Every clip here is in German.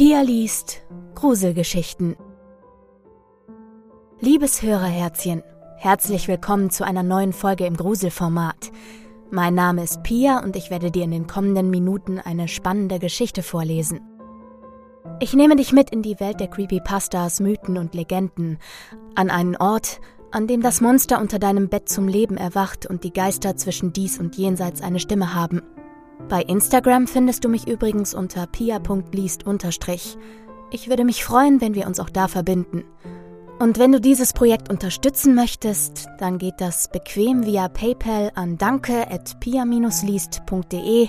Pia liest Gruselgeschichten. Liebes Hörerherzchen, herzlich willkommen zu einer neuen Folge im Gruselformat. Mein Name ist Pia und ich werde dir in den kommenden Minuten eine spannende Geschichte vorlesen. Ich nehme dich mit in die Welt der Creepypastas, Mythen und Legenden, an einen Ort, an dem das Monster unter deinem Bett zum Leben erwacht und die Geister zwischen dies und jenseits eine Stimme haben. Bei Instagram findest du mich übrigens unter pia.liest. Ich würde mich freuen, wenn wir uns auch da verbinden. Und wenn du dieses Projekt unterstützen möchtest, dann geht das bequem via PayPal an danke@pia-liest.de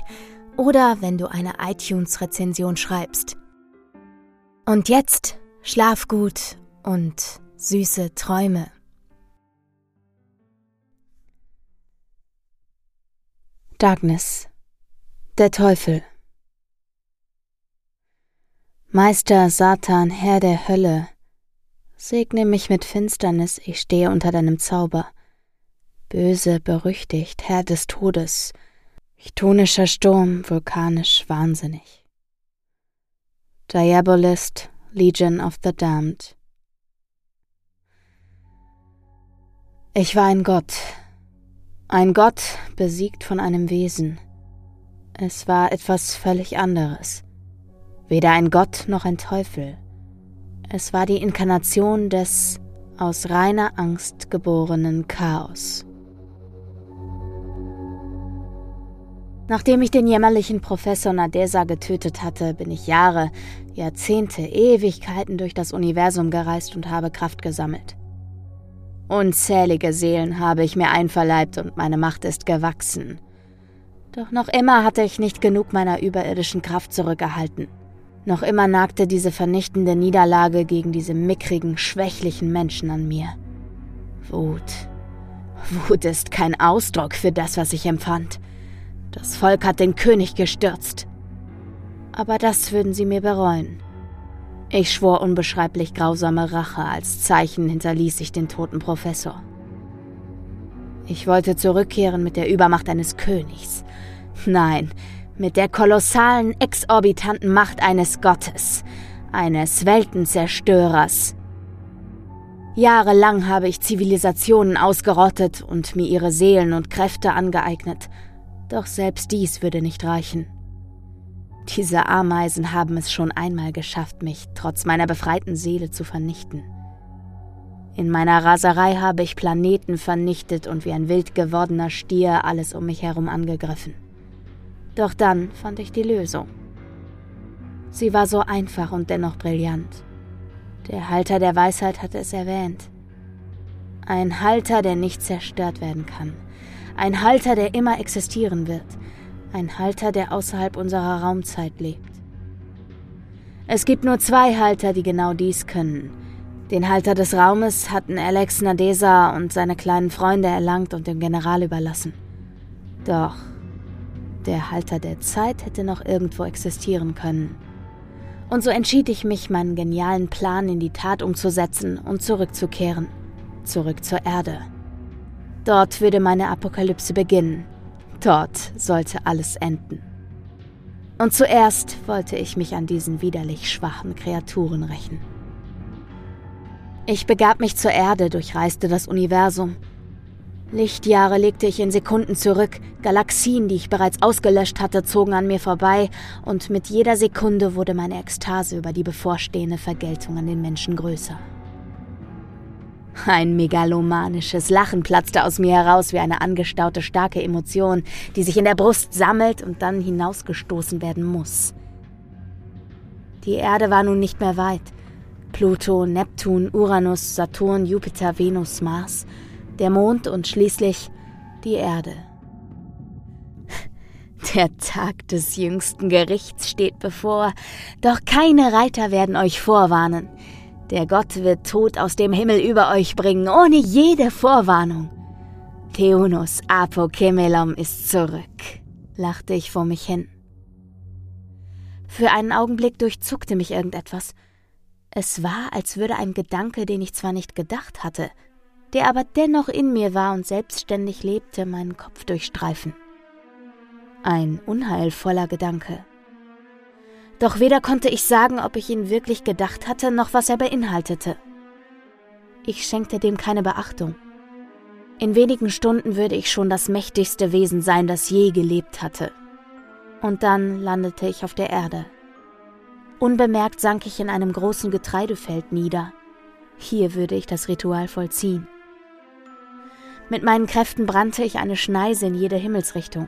oder wenn du eine iTunes-Rezension schreibst. Und jetzt schlaf gut und süße Träume. Darkness der Teufel Meister Satan, Herr der Hölle, segne mich mit Finsternis, ich stehe unter deinem Zauber. Böse, berüchtigt, Herr des Todes, chtonischer Sturm, vulkanisch, wahnsinnig. Diabolist, Legion of the Damned. Ich war ein Gott, ein Gott besiegt von einem Wesen, es war etwas völlig anderes. Weder ein Gott noch ein Teufel. Es war die Inkarnation des aus reiner Angst geborenen Chaos. Nachdem ich den jämmerlichen Professor Nadesa getötet hatte, bin ich Jahre, Jahrzehnte, Ewigkeiten durch das Universum gereist und habe Kraft gesammelt. Unzählige Seelen habe ich mir einverleibt und meine Macht ist gewachsen. Doch noch immer hatte ich nicht genug meiner überirdischen Kraft zurückgehalten. Noch immer nagte diese vernichtende Niederlage gegen diese mickrigen, schwächlichen Menschen an mir. Wut. Wut ist kein Ausdruck für das, was ich empfand. Das Volk hat den König gestürzt. Aber das würden sie mir bereuen. Ich schwor unbeschreiblich grausame Rache, als Zeichen hinterließ ich den toten Professor. Ich wollte zurückkehren mit der Übermacht eines Königs. Nein, mit der kolossalen, exorbitanten Macht eines Gottes, eines Weltenzerstörers. Jahrelang habe ich Zivilisationen ausgerottet und mir ihre Seelen und Kräfte angeeignet, doch selbst dies würde nicht reichen. Diese Ameisen haben es schon einmal geschafft, mich trotz meiner befreiten Seele zu vernichten. In meiner Raserei habe ich Planeten vernichtet und wie ein wild gewordener Stier alles um mich herum angegriffen. Doch dann fand ich die Lösung. Sie war so einfach und dennoch brillant. Der Halter der Weisheit hatte es erwähnt. Ein Halter, der nicht zerstört werden kann. Ein Halter, der immer existieren wird. Ein Halter, der außerhalb unserer Raumzeit lebt. Es gibt nur zwei Halter, die genau dies können. Den Halter des Raumes hatten Alex Nadesa und seine kleinen Freunde erlangt und dem General überlassen. Doch der Halter der Zeit hätte noch irgendwo existieren können. Und so entschied ich mich, meinen genialen Plan in die Tat umzusetzen und zurückzukehren. Zurück zur Erde. Dort würde meine Apokalypse beginnen. Dort sollte alles enden. Und zuerst wollte ich mich an diesen widerlich schwachen Kreaturen rächen. Ich begab mich zur Erde, durchreiste das Universum. Lichtjahre legte ich in Sekunden zurück, Galaxien, die ich bereits ausgelöscht hatte, zogen an mir vorbei, und mit jeder Sekunde wurde meine Ekstase über die bevorstehende Vergeltung an den Menschen größer. Ein megalomanisches Lachen platzte aus mir heraus wie eine angestaute starke Emotion, die sich in der Brust sammelt und dann hinausgestoßen werden muss. Die Erde war nun nicht mehr weit, Pluto, Neptun, Uranus, Saturn, Jupiter, Venus, Mars, der Mond und schließlich die Erde. Der Tag des jüngsten Gerichts steht bevor, doch keine Reiter werden euch vorwarnen. Der Gott wird Tod aus dem Himmel über euch bringen, ohne jede Vorwarnung. Theunus Apokemelom ist zurück, lachte ich vor mich hin. Für einen Augenblick durchzuckte mich irgendetwas – es war, als würde ein Gedanke, den ich zwar nicht gedacht hatte, der aber dennoch in mir war und selbstständig lebte, meinen Kopf durchstreifen. Ein unheilvoller Gedanke. Doch weder konnte ich sagen, ob ich ihn wirklich gedacht hatte, noch was er beinhaltete. Ich schenkte dem keine Beachtung. In wenigen Stunden würde ich schon das mächtigste Wesen sein, das je gelebt hatte. Und dann landete ich auf der Erde. Unbemerkt sank ich in einem großen Getreidefeld nieder. Hier würde ich das Ritual vollziehen. Mit meinen Kräften brannte ich eine Schneise in jede Himmelsrichtung.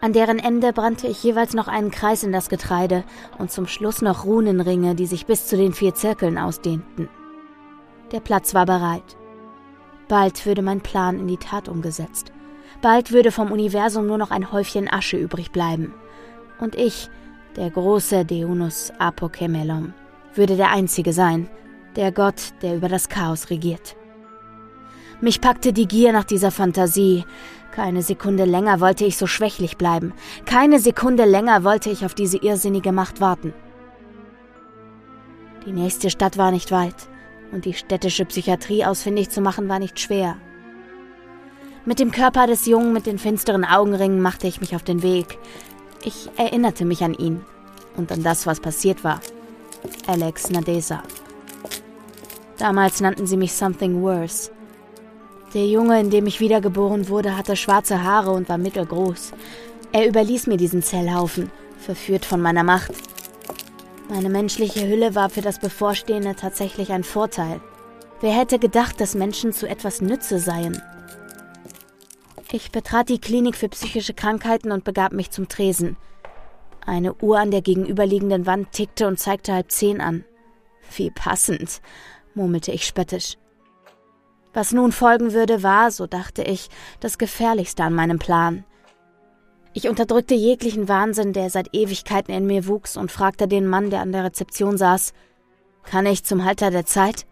An deren Ende brannte ich jeweils noch einen Kreis in das Getreide und zum Schluss noch Runenringe, die sich bis zu den vier Zirkeln ausdehnten. Der Platz war bereit. Bald würde mein Plan in die Tat umgesetzt. Bald würde vom Universum nur noch ein Häufchen Asche übrig bleiben. Und ich, der große Deunus Apokemelon, würde der Einzige sein, der Gott, der über das Chaos regiert. Mich packte die Gier nach dieser Fantasie. Keine Sekunde länger wollte ich so schwächlich bleiben. Keine Sekunde länger wollte ich auf diese irrsinnige Macht warten. Die nächste Stadt war nicht weit, und die städtische Psychiatrie ausfindig zu machen war nicht schwer. Mit dem Körper des Jungen mit den finsteren Augenringen machte ich mich auf den Weg. Ich erinnerte mich an ihn und an das, was passiert war. Alex Nadesa. Damals nannten sie mich Something Worse. Der Junge, in dem ich wiedergeboren wurde, hatte schwarze Haare und war mittelgroß. Er überließ mir diesen Zellhaufen, verführt von meiner Macht. Meine menschliche Hülle war für das Bevorstehende tatsächlich ein Vorteil. Wer hätte gedacht, dass Menschen zu etwas Nütze seien? Ich betrat die Klinik für psychische Krankheiten und begab mich zum Tresen. Eine Uhr an der gegenüberliegenden Wand tickte und zeigte halb zehn an. Wie passend murmelte ich spöttisch. Was nun folgen würde, war, so dachte ich, das Gefährlichste an meinem Plan. Ich unterdrückte jeglichen Wahnsinn, der seit Ewigkeiten in mir wuchs, und fragte den Mann, der an der Rezeption saß, kann ich zum Halter der Zeit?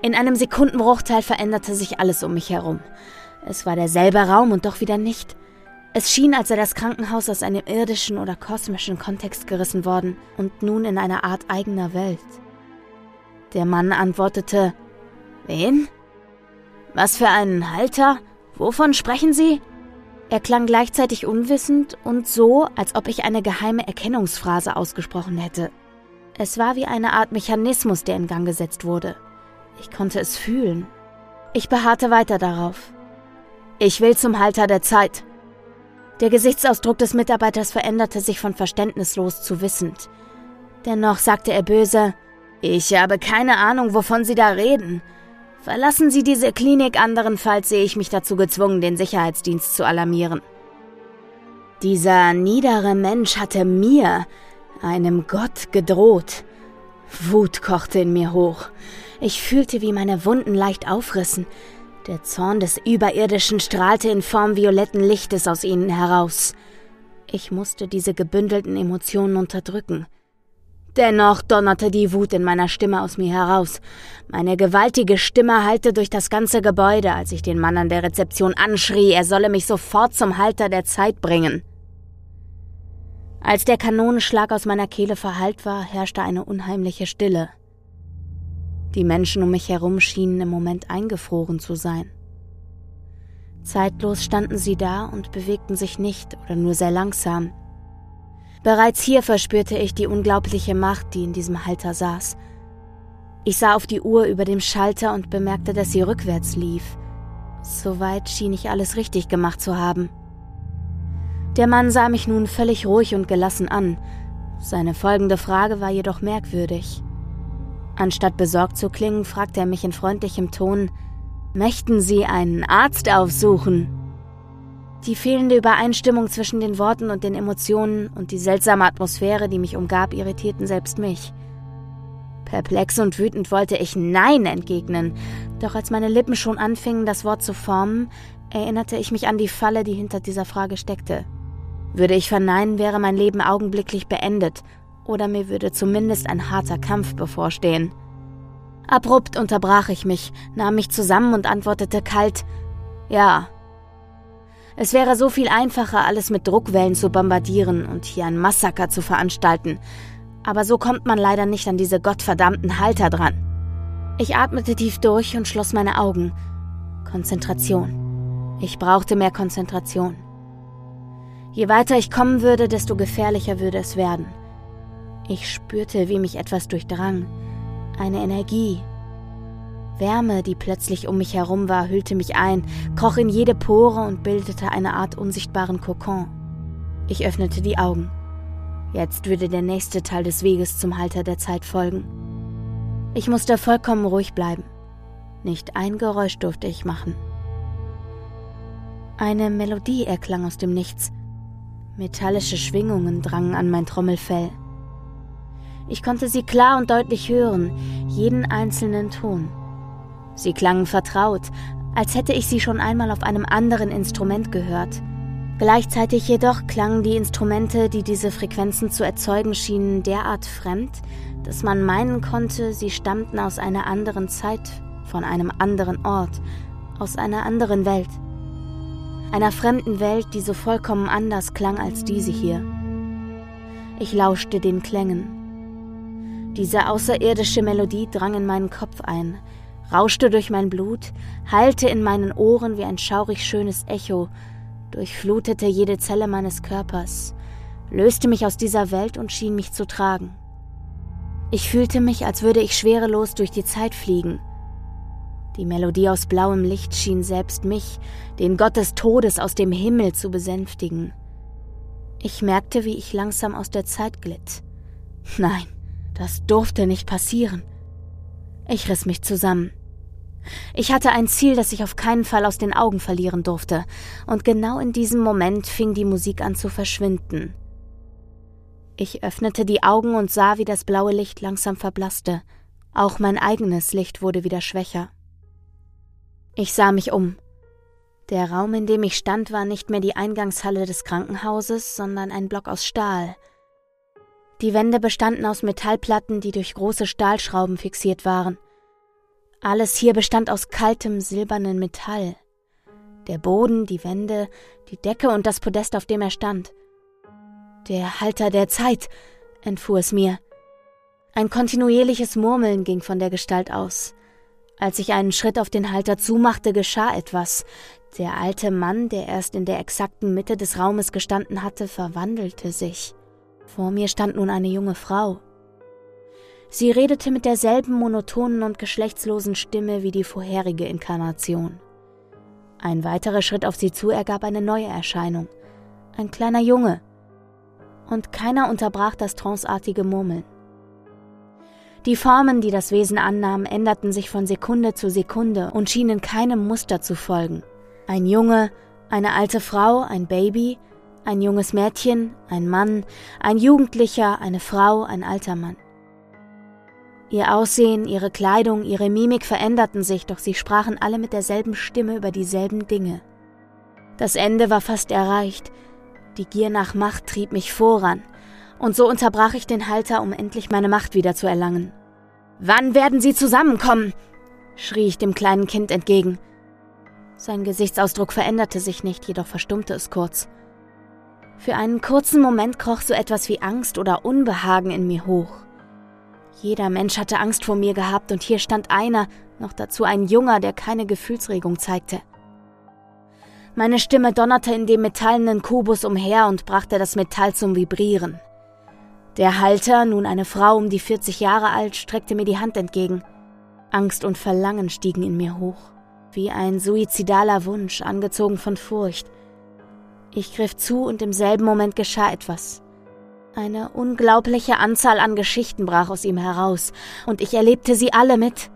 In einem Sekundenbruchteil veränderte sich alles um mich herum. Es war derselbe Raum und doch wieder nicht. Es schien, als sei das Krankenhaus aus einem irdischen oder kosmischen Kontext gerissen worden und nun in einer Art eigener Welt. Der Mann antwortete Wen? Was für einen Halter? Wovon sprechen Sie? Er klang gleichzeitig unwissend und so, als ob ich eine geheime Erkennungsphrase ausgesprochen hätte. Es war wie eine Art Mechanismus, der in Gang gesetzt wurde. Ich konnte es fühlen. Ich beharrte weiter darauf. Ich will zum Halter der Zeit. Der Gesichtsausdruck des Mitarbeiters veränderte sich von verständnislos zu wissend. Dennoch sagte er böse, ich habe keine Ahnung, wovon Sie da reden. Verlassen Sie diese Klinik, anderenfalls sehe ich mich dazu gezwungen, den Sicherheitsdienst zu alarmieren. Dieser niedere Mensch hatte mir, einem Gott, gedroht. Wut kochte in mir hoch. Ich fühlte, wie meine Wunden leicht aufrissen. Der Zorn des Überirdischen strahlte in Form violetten Lichtes aus ihnen heraus. Ich musste diese gebündelten Emotionen unterdrücken. Dennoch donnerte die Wut in meiner Stimme aus mir heraus. Meine gewaltige Stimme hallte durch das ganze Gebäude, als ich den Mann an der Rezeption anschrie, er solle mich sofort zum Halter der Zeit bringen. Als der Kanonenschlag aus meiner Kehle verhallt war, herrschte eine unheimliche Stille. Die Menschen um mich herum schienen im Moment eingefroren zu sein. Zeitlos standen sie da und bewegten sich nicht oder nur sehr langsam. Bereits hier verspürte ich die unglaubliche Macht, die in diesem Halter saß. Ich sah auf die Uhr über dem Schalter und bemerkte, dass sie rückwärts lief. Soweit schien ich alles richtig gemacht zu haben. Der Mann sah mich nun völlig ruhig und gelassen an. Seine folgende Frage war jedoch merkwürdig. Anstatt besorgt zu klingen, fragte er mich in freundlichem Ton, Möchten Sie einen Arzt aufsuchen? Die fehlende Übereinstimmung zwischen den Worten und den Emotionen und die seltsame Atmosphäre, die mich umgab, irritierten selbst mich. Perplex und wütend wollte ich Nein entgegnen, doch als meine Lippen schon anfingen, das Wort zu formen, erinnerte ich mich an die Falle, die hinter dieser Frage steckte. Würde ich verneinen, wäre mein Leben augenblicklich beendet, oder mir würde zumindest ein harter Kampf bevorstehen. Abrupt unterbrach ich mich, nahm mich zusammen und antwortete kalt Ja, es wäre so viel einfacher, alles mit Druckwellen zu bombardieren und hier ein Massaker zu veranstalten. Aber so kommt man leider nicht an diese gottverdammten Halter dran. Ich atmete tief durch und schloss meine Augen. Konzentration. Ich brauchte mehr Konzentration. Je weiter ich kommen würde, desto gefährlicher würde es werden. Ich spürte, wie mich etwas durchdrang, eine Energie. Wärme, die plötzlich um mich herum war, hüllte mich ein, kroch in jede Pore und bildete eine Art unsichtbaren Kokon. Ich öffnete die Augen. Jetzt würde der nächste Teil des Weges zum Halter der Zeit folgen. Ich musste vollkommen ruhig bleiben. Nicht ein Geräusch durfte ich machen. Eine Melodie erklang aus dem Nichts. Metallische Schwingungen drangen an mein Trommelfell. Ich konnte sie klar und deutlich hören, jeden einzelnen Ton. Sie klangen vertraut, als hätte ich sie schon einmal auf einem anderen Instrument gehört. Gleichzeitig jedoch klangen die Instrumente, die diese Frequenzen zu erzeugen schienen, derart fremd, dass man meinen konnte, sie stammten aus einer anderen Zeit, von einem anderen Ort, aus einer anderen Welt. Einer fremden Welt, die so vollkommen anders klang als diese hier. Ich lauschte den Klängen. Diese außerirdische Melodie drang in meinen Kopf ein, rauschte durch mein Blut, hallte in meinen Ohren wie ein schaurig schönes Echo, durchflutete jede Zelle meines Körpers, löste mich aus dieser Welt und schien mich zu tragen. Ich fühlte mich, als würde ich schwerelos durch die Zeit fliegen. Die Melodie aus blauem Licht schien selbst mich, den Gott des Todes aus dem Himmel, zu besänftigen. Ich merkte, wie ich langsam aus der Zeit glitt. Nein, das durfte nicht passieren. Ich riss mich zusammen. Ich hatte ein Ziel, das ich auf keinen Fall aus den Augen verlieren durfte, und genau in diesem Moment fing die Musik an zu verschwinden. Ich öffnete die Augen und sah, wie das blaue Licht langsam verblasste. Auch mein eigenes Licht wurde wieder schwächer. Ich sah mich um. Der Raum, in dem ich stand, war nicht mehr die Eingangshalle des Krankenhauses, sondern ein Block aus Stahl. Die Wände bestanden aus Metallplatten, die durch große Stahlschrauben fixiert waren. Alles hier bestand aus kaltem, silbernen Metall. Der Boden, die Wände, die Decke und das Podest, auf dem er stand. Der Halter der Zeit, entfuhr es mir. Ein kontinuierliches Murmeln ging von der Gestalt aus. Als ich einen Schritt auf den Halter zumachte, geschah etwas. Der alte Mann, der erst in der exakten Mitte des Raumes gestanden hatte, verwandelte sich. Vor mir stand nun eine junge Frau. Sie redete mit derselben monotonen und geschlechtslosen Stimme wie die vorherige Inkarnation. Ein weiterer Schritt auf sie zu ergab eine neue Erscheinung. Ein kleiner Junge. Und keiner unterbrach das tranceartige Murmeln. Die Formen, die das Wesen annahm, änderten sich von Sekunde zu Sekunde und schienen keinem Muster zu folgen. Ein Junge, eine alte Frau, ein Baby, ein junges Mädchen, ein Mann, ein Jugendlicher, eine Frau, ein alter Mann. Ihr Aussehen, ihre Kleidung, ihre Mimik veränderten sich, doch sie sprachen alle mit derselben Stimme über dieselben Dinge. Das Ende war fast erreicht. Die Gier nach Macht trieb mich voran, und so unterbrach ich den Halter, um endlich meine Macht wieder zu erlangen. Wann werden Sie zusammenkommen? schrie ich dem kleinen Kind entgegen. Sein Gesichtsausdruck veränderte sich nicht, jedoch verstummte es kurz. Für einen kurzen Moment kroch so etwas wie Angst oder Unbehagen in mir hoch. Jeder Mensch hatte Angst vor mir gehabt und hier stand einer, noch dazu ein Junger, der keine Gefühlsregung zeigte. Meine Stimme donnerte in dem metallenen Kubus umher und brachte das Metall zum Vibrieren. Der Halter, nun eine Frau um die 40 Jahre alt, streckte mir die Hand entgegen. Angst und Verlangen stiegen in mir hoch, wie ein suizidaler Wunsch, angezogen von Furcht. Ich griff zu und im selben Moment geschah etwas. Eine unglaubliche Anzahl an Geschichten brach aus ihm heraus, und ich erlebte sie alle mit.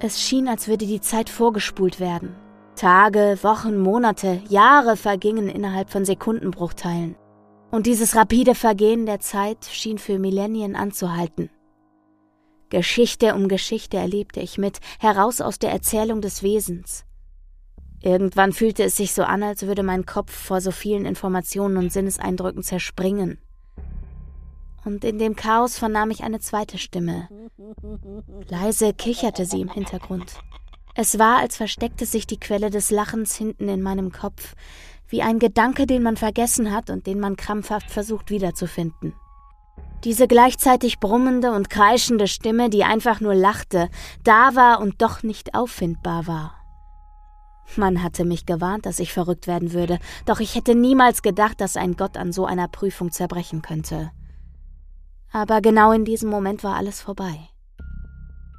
Es schien, als würde die Zeit vorgespult werden. Tage, Wochen, Monate, Jahre vergingen innerhalb von Sekundenbruchteilen. Und dieses rapide Vergehen der Zeit schien für Millennien anzuhalten. Geschichte um Geschichte erlebte ich mit, heraus aus der Erzählung des Wesens. Irgendwann fühlte es sich so an, als würde mein Kopf vor so vielen Informationen und Sinneseindrücken zerspringen und in dem Chaos vernahm ich eine zweite Stimme. Leise kicherte sie im Hintergrund. Es war, als versteckte sich die Quelle des Lachens hinten in meinem Kopf, wie ein Gedanke, den man vergessen hat und den man krampfhaft versucht wiederzufinden. Diese gleichzeitig brummende und kreischende Stimme, die einfach nur lachte, da war und doch nicht auffindbar war. Man hatte mich gewarnt, dass ich verrückt werden würde, doch ich hätte niemals gedacht, dass ein Gott an so einer Prüfung zerbrechen könnte. Aber genau in diesem Moment war alles vorbei.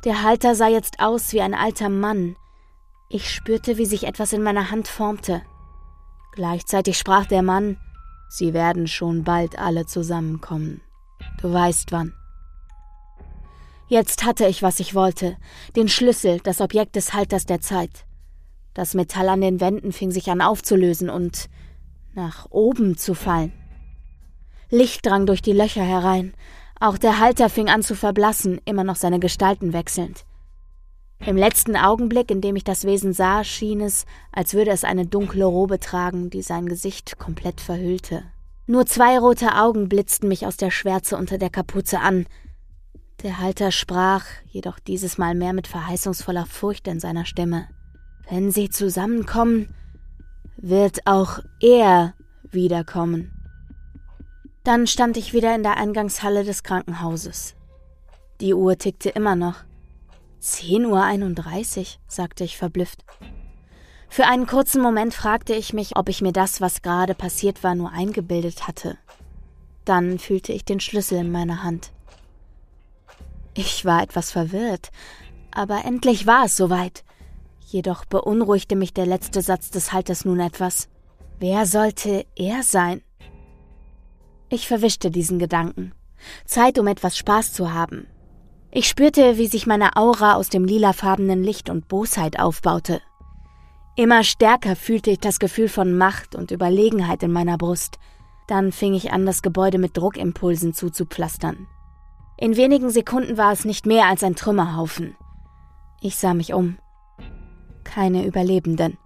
Der Halter sah jetzt aus wie ein alter Mann. Ich spürte, wie sich etwas in meiner Hand formte. Gleichzeitig sprach der Mann, Sie werden schon bald alle zusammenkommen. Du weißt wann. Jetzt hatte ich, was ich wollte, den Schlüssel, das Objekt des Halters der Zeit. Das Metall an den Wänden fing sich an aufzulösen und nach oben zu fallen. Licht drang durch die Löcher herein, auch der Halter fing an zu verblassen, immer noch seine Gestalten wechselnd. Im letzten Augenblick, in dem ich das Wesen sah, schien es, als würde es eine dunkle Robe tragen, die sein Gesicht komplett verhüllte. Nur zwei rote Augen blitzten mich aus der Schwärze unter der Kapuze an. Der Halter sprach, jedoch dieses Mal mehr mit verheißungsvoller Furcht in seiner Stimme. Wenn sie zusammenkommen, wird auch er wiederkommen. Dann stand ich wieder in der Eingangshalle des Krankenhauses. Die Uhr tickte immer noch. 10.31 Uhr, sagte ich verblüfft. Für einen kurzen Moment fragte ich mich, ob ich mir das, was gerade passiert war, nur eingebildet hatte. Dann fühlte ich den Schlüssel in meiner Hand. Ich war etwas verwirrt, aber endlich war es soweit. Jedoch beunruhigte mich der letzte Satz des Halters nun etwas. Wer sollte er sein? Ich verwischte diesen Gedanken. Zeit, um etwas Spaß zu haben. Ich spürte, wie sich meine Aura aus dem lilafarbenen Licht und Bosheit aufbaute. Immer stärker fühlte ich das Gefühl von Macht und Überlegenheit in meiner Brust. Dann fing ich an, das Gebäude mit Druckimpulsen zuzupflastern. In wenigen Sekunden war es nicht mehr als ein Trümmerhaufen. Ich sah mich um. Keine Überlebenden.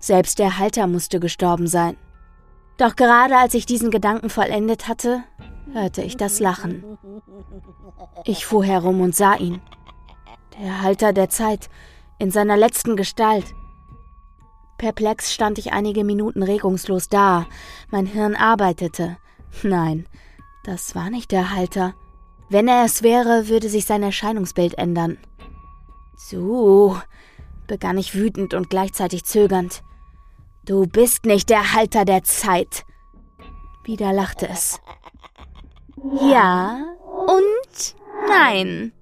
Selbst der Halter musste gestorben sein. Doch gerade als ich diesen Gedanken vollendet hatte, hörte ich das Lachen. Ich fuhr herum und sah ihn. Der Halter der Zeit, in seiner letzten Gestalt. Perplex stand ich einige Minuten regungslos da. Mein Hirn arbeitete. Nein, das war nicht der Halter. Wenn er es wäre, würde sich sein Erscheinungsbild ändern. So, begann ich wütend und gleichzeitig zögernd. Du bist nicht der Halter der Zeit. Wieder lachte es. Ja und nein.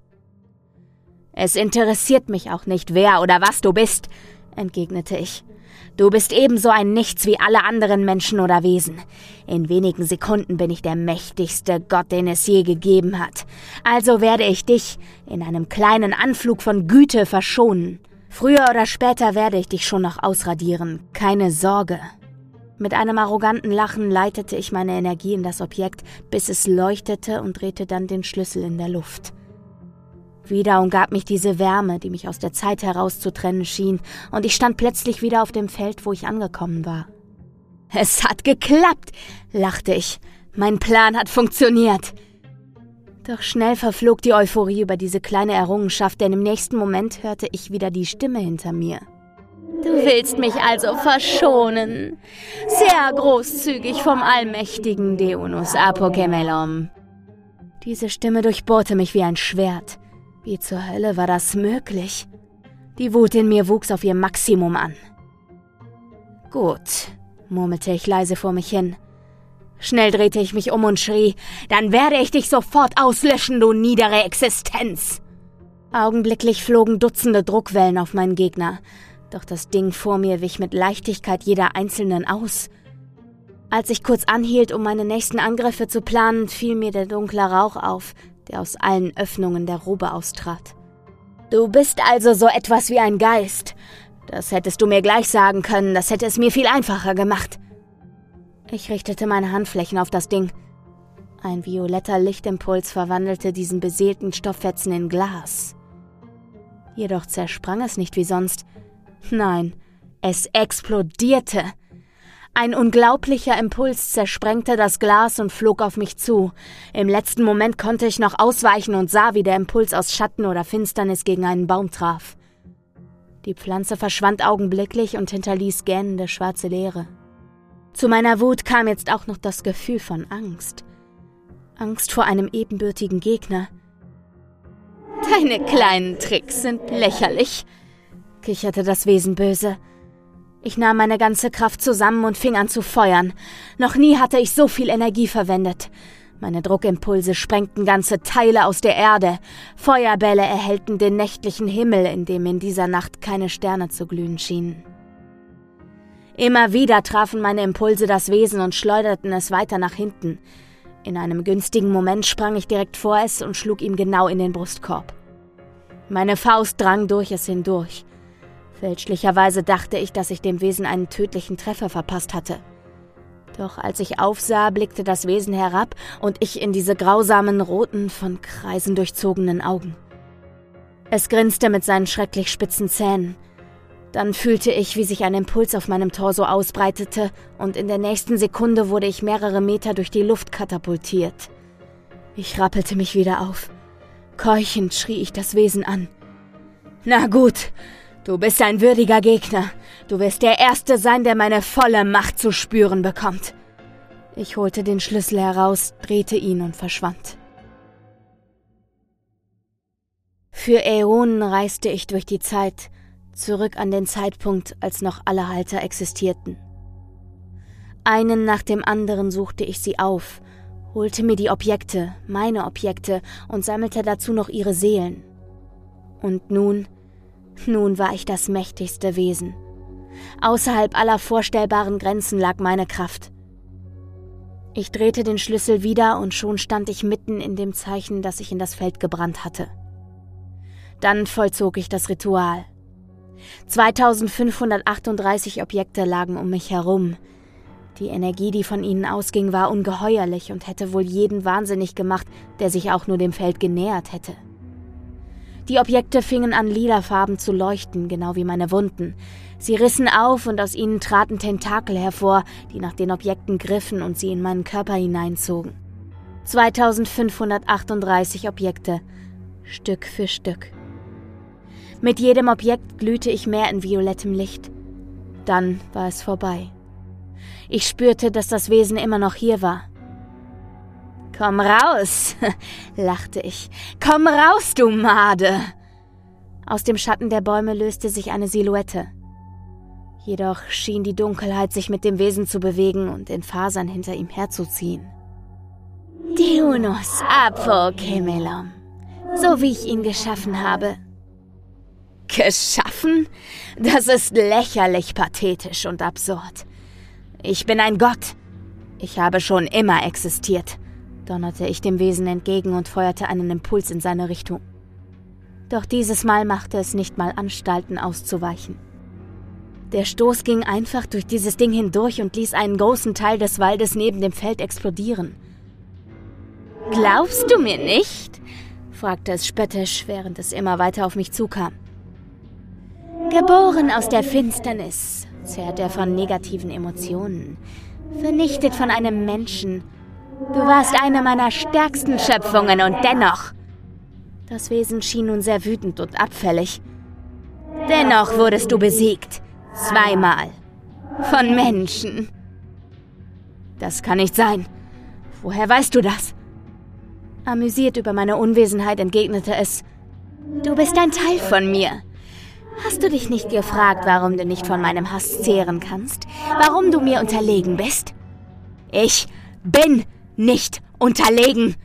Es interessiert mich auch nicht, wer oder was du bist, entgegnete ich. Du bist ebenso ein Nichts wie alle anderen Menschen oder Wesen. In wenigen Sekunden bin ich der mächtigste Gott, den es je gegeben hat. Also werde ich dich in einem kleinen Anflug von Güte verschonen. Früher oder später werde ich dich schon noch ausradieren. Keine Sorge. Mit einem arroganten Lachen leitete ich meine Energie in das Objekt, bis es leuchtete und drehte dann den Schlüssel in der Luft. Wieder umgab mich diese Wärme, die mich aus der Zeit herauszutrennen schien, und ich stand plötzlich wieder auf dem Feld, wo ich angekommen war. Es hat geklappt, lachte ich. Mein Plan hat funktioniert. Doch schnell verflog die Euphorie über diese kleine Errungenschaft, denn im nächsten Moment hörte ich wieder die Stimme hinter mir. Du willst mich also verschonen. Sehr großzügig vom allmächtigen Deunus Apokemelom. Diese Stimme durchbohrte mich wie ein Schwert. Wie zur Hölle war das möglich? Die Wut in mir wuchs auf ihr Maximum an. Gut, murmelte ich leise vor mich hin. Schnell drehte ich mich um und schrie, dann werde ich dich sofort auslöschen, du niedere Existenz. Augenblicklich flogen Dutzende Druckwellen auf meinen Gegner, doch das Ding vor mir wich mit Leichtigkeit jeder einzelnen aus. Als ich kurz anhielt, um meine nächsten Angriffe zu planen, fiel mir der dunkle Rauch auf, der aus allen Öffnungen der Robe austrat. Du bist also so etwas wie ein Geist. Das hättest du mir gleich sagen können, das hätte es mir viel einfacher gemacht. Ich richtete meine Handflächen auf das Ding. Ein violetter Lichtimpuls verwandelte diesen beseelten Stofffetzen in Glas. Jedoch zersprang es nicht wie sonst. Nein, es explodierte. Ein unglaublicher Impuls zersprengte das Glas und flog auf mich zu. Im letzten Moment konnte ich noch ausweichen und sah, wie der Impuls aus Schatten oder Finsternis gegen einen Baum traf. Die Pflanze verschwand augenblicklich und hinterließ gähnende schwarze Leere. Zu meiner Wut kam jetzt auch noch das Gefühl von Angst. Angst vor einem ebenbürtigen Gegner. Deine kleinen Tricks sind lächerlich, kicherte das Wesen böse. Ich nahm meine ganze Kraft zusammen und fing an zu feuern. Noch nie hatte ich so viel Energie verwendet. Meine Druckimpulse sprengten ganze Teile aus der Erde. Feuerbälle erhellten den nächtlichen Himmel, in dem in dieser Nacht keine Sterne zu glühen schienen. Immer wieder trafen meine Impulse das Wesen und schleuderten es weiter nach hinten. In einem günstigen Moment sprang ich direkt vor es und schlug ihm genau in den Brustkorb. Meine Faust drang durch es hindurch. Fälschlicherweise dachte ich, dass ich dem Wesen einen tödlichen Treffer verpasst hatte. Doch als ich aufsah, blickte das Wesen herab und ich in diese grausamen, roten, von Kreisen durchzogenen Augen. Es grinste mit seinen schrecklich spitzen Zähnen. Dann fühlte ich, wie sich ein Impuls auf meinem Torso ausbreitete, und in der nächsten Sekunde wurde ich mehrere Meter durch die Luft katapultiert. Ich rappelte mich wieder auf. Keuchend schrie ich das Wesen an. Na gut, Du bist ein würdiger Gegner. Du wirst der Erste sein, der meine volle Macht zu spüren bekommt. Ich holte den Schlüssel heraus, drehte ihn und verschwand. Für Äonen reiste ich durch die Zeit, zurück an den Zeitpunkt, als noch alle Halter existierten. Einen nach dem anderen suchte ich sie auf, holte mir die Objekte, meine Objekte, und sammelte dazu noch ihre Seelen. Und nun nun war ich das mächtigste Wesen. Außerhalb aller vorstellbaren Grenzen lag meine Kraft. Ich drehte den Schlüssel wieder und schon stand ich mitten in dem Zeichen, das ich in das Feld gebrannt hatte. Dann vollzog ich das Ritual. 2538 Objekte lagen um mich herum. Die Energie, die von ihnen ausging, war ungeheuerlich und hätte wohl jeden wahnsinnig gemacht, der sich auch nur dem Feld genähert hätte. Die Objekte fingen an, lilafarben zu leuchten, genau wie meine Wunden. Sie rissen auf und aus ihnen traten Tentakel hervor, die nach den Objekten griffen und sie in meinen Körper hineinzogen. 2538 Objekte, Stück für Stück. Mit jedem Objekt glühte ich mehr in violettem Licht. Dann war es vorbei. Ich spürte, dass das Wesen immer noch hier war. Komm raus, lachte ich. Komm raus, du Made. Aus dem Schatten der Bäume löste sich eine Silhouette. Jedoch schien die Dunkelheit sich mit dem Wesen zu bewegen und in Fasern hinter ihm herzuziehen. Diunus Apokemelom, so wie ich ihn geschaffen habe. Geschaffen? Das ist lächerlich pathetisch und absurd. Ich bin ein Gott. Ich habe schon immer existiert donnerte ich dem Wesen entgegen und feuerte einen Impuls in seine Richtung. Doch dieses Mal machte es nicht mal Anstalten auszuweichen. Der Stoß ging einfach durch dieses Ding hindurch und ließ einen großen Teil des Waldes neben dem Feld explodieren. Glaubst du mir nicht? fragte es spöttisch, während es immer weiter auf mich zukam. Geboren aus der Finsternis, zerrt er von negativen Emotionen, vernichtet von einem Menschen, Du warst eine meiner stärksten Schöpfungen und dennoch. Das Wesen schien nun sehr wütend und abfällig. Dennoch wurdest du besiegt. Zweimal. Von Menschen. Das kann nicht sein. Woher weißt du das? Amüsiert über meine Unwesenheit entgegnete es. Du bist ein Teil von mir. Hast du dich nicht gefragt, warum du nicht von meinem Hass zehren kannst? Warum du mir unterlegen bist? Ich bin nicht unterlegen!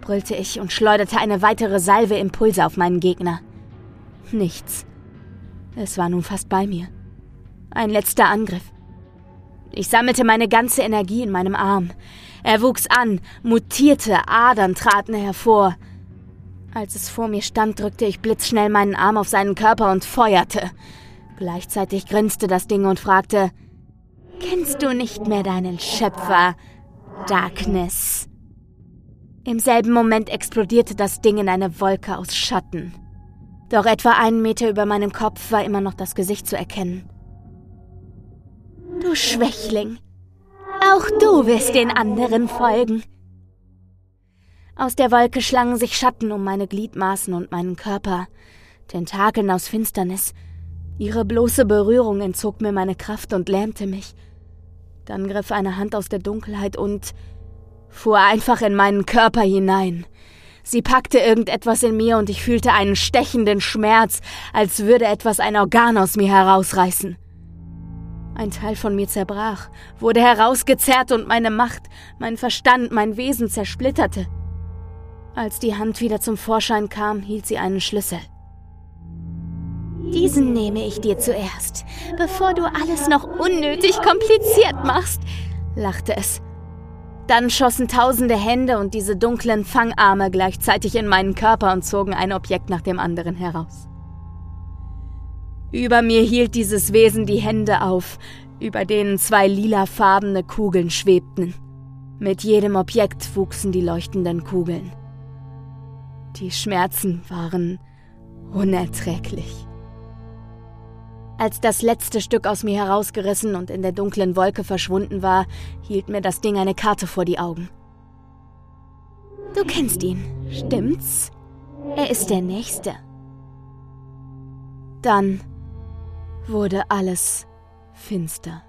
brüllte ich und schleuderte eine weitere Salve Impulse auf meinen Gegner. Nichts. Es war nun fast bei mir. Ein letzter Angriff. Ich sammelte meine ganze Energie in meinem Arm. Er wuchs an, mutierte, Adern traten hervor. Als es vor mir stand, drückte ich blitzschnell meinen Arm auf seinen Körper und feuerte. Gleichzeitig grinste das Ding und fragte, Kennst du nicht mehr deinen Schöpfer? Darkness. Im selben Moment explodierte das Ding in eine Wolke aus Schatten. Doch etwa einen Meter über meinem Kopf war immer noch das Gesicht zu erkennen. Du Schwächling, auch du wirst den anderen folgen. Aus der Wolke schlangen sich Schatten um meine Gliedmaßen und meinen Körper, Tentakeln aus Finsternis. Ihre bloße Berührung entzog mir meine Kraft und lähmte mich. Dann griff eine Hand aus der Dunkelheit und fuhr einfach in meinen Körper hinein. Sie packte irgendetwas in mir und ich fühlte einen stechenden Schmerz, als würde etwas ein Organ aus mir herausreißen. Ein Teil von mir zerbrach, wurde herausgezerrt und meine Macht, mein Verstand, mein Wesen zersplitterte. Als die Hand wieder zum Vorschein kam, hielt sie einen Schlüssel. Diesen nehme ich dir zuerst, bevor du alles noch unnötig kompliziert machst, lachte es. Dann schossen tausende Hände und diese dunklen Fangarme gleichzeitig in meinen Körper und zogen ein Objekt nach dem anderen heraus. Über mir hielt dieses Wesen die Hände auf, über denen zwei lilafarbene Kugeln schwebten. Mit jedem Objekt wuchsen die leuchtenden Kugeln. Die Schmerzen waren unerträglich. Als das letzte Stück aus mir herausgerissen und in der dunklen Wolke verschwunden war, hielt mir das Ding eine Karte vor die Augen. Du kennst ihn, stimmt's? Er ist der Nächste. Dann wurde alles finster.